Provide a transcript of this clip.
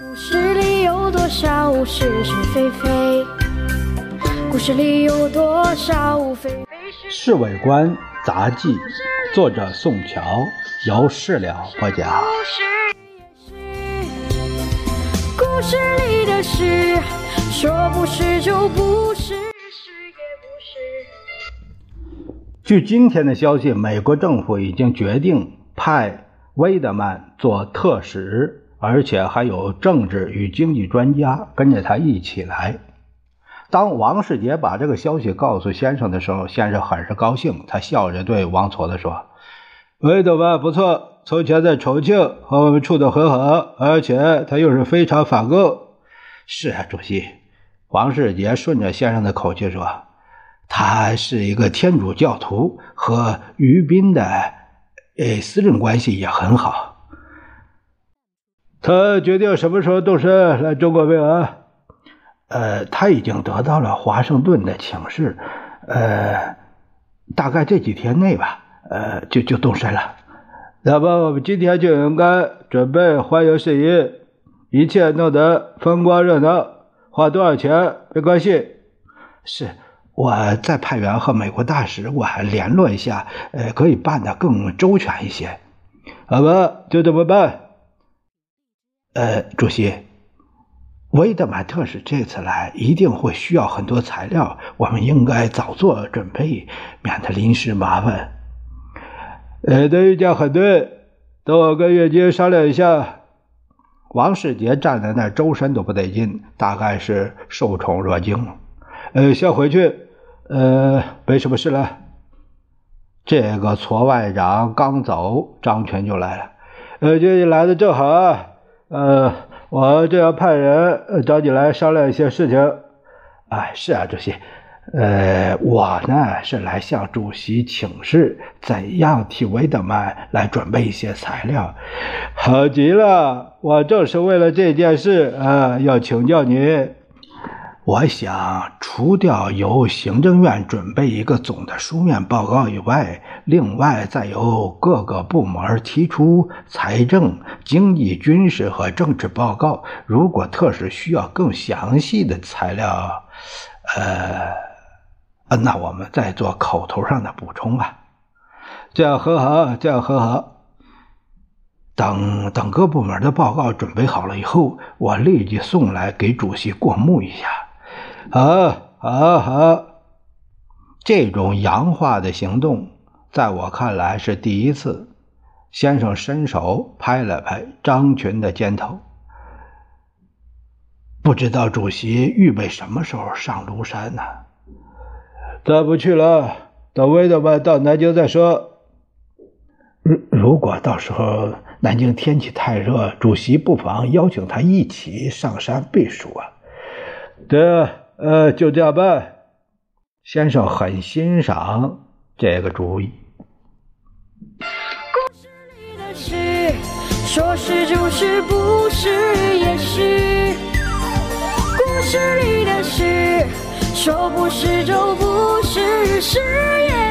故事里有多少是是非非？故事里有多少非非《侍卫官杂记》，作者宋乔，由事了播讲。故事里的事，说不是就不是，是也不是。据今天的消息，美国政府已经决定派威德曼做特使，而且还有政治与经济专家跟着他一起来。当王世杰把这个消息告诉先生的时候，先生很是高兴。他笑着对王矬子说：“魏德曼不错，从前在重庆和我们处得很好，而且他又是非常反共。”是啊，主席。王世杰顺着先生的口气说：“他是一个天主教徒，和于斌的呃私人关系也很好。”他决定什么时候动身来中国慰安？呃，他已经得到了华盛顿的请示，呃，大概这几天内吧，呃，就就动身了。那么我们今天就应该准备欢迎事宜，一切弄得风光热闹。花多少钱没关系。是，我再派员和美国大使馆联络一下，呃，可以办得更周全一些。好吧，就这么办。呃，主席。威德曼特使这次来一定会需要很多材料，我们应该早做准备，免得临时麻烦。呃，的意见很对，等我跟岳金商量一下。王世杰站在那，周身都不得劲，大概是受宠若惊。呃，先回去，呃，没什么事了。这个矬外长刚走，张全就来了。呃，这你来的正好啊，呃。我正要派人找你来商量一些事情。啊，是啊，主席。呃，我呢是来向主席请示，怎样替维德曼来准备一些材料。好极了，我正是为了这件事啊，要请教您。我想，除掉由行政院准备一个总的书面报告以外，另外再由各个部门提出财政、经济、军事和政治报告。如果特使需要更详细的材料，呃，那我们再做口头上的补充吧。这样很好，这样很好。等等各部门的报告准备好了以后，我立即送来给主席过目一下。好，好，好！这种洋化的行动，在我看来是第一次。先生伸手拍了拍张群的肩头，不知道主席预备什么时候上庐山呢？再不去了，等威德曼到南京再说。如如果到时候南京天气太热，主席不妨邀请他一起上山避暑啊。对。呃，就这样办。先生很欣赏这个主意。故事里的事，说是就是，不是也是。故事里的事，说不是就不是，是也。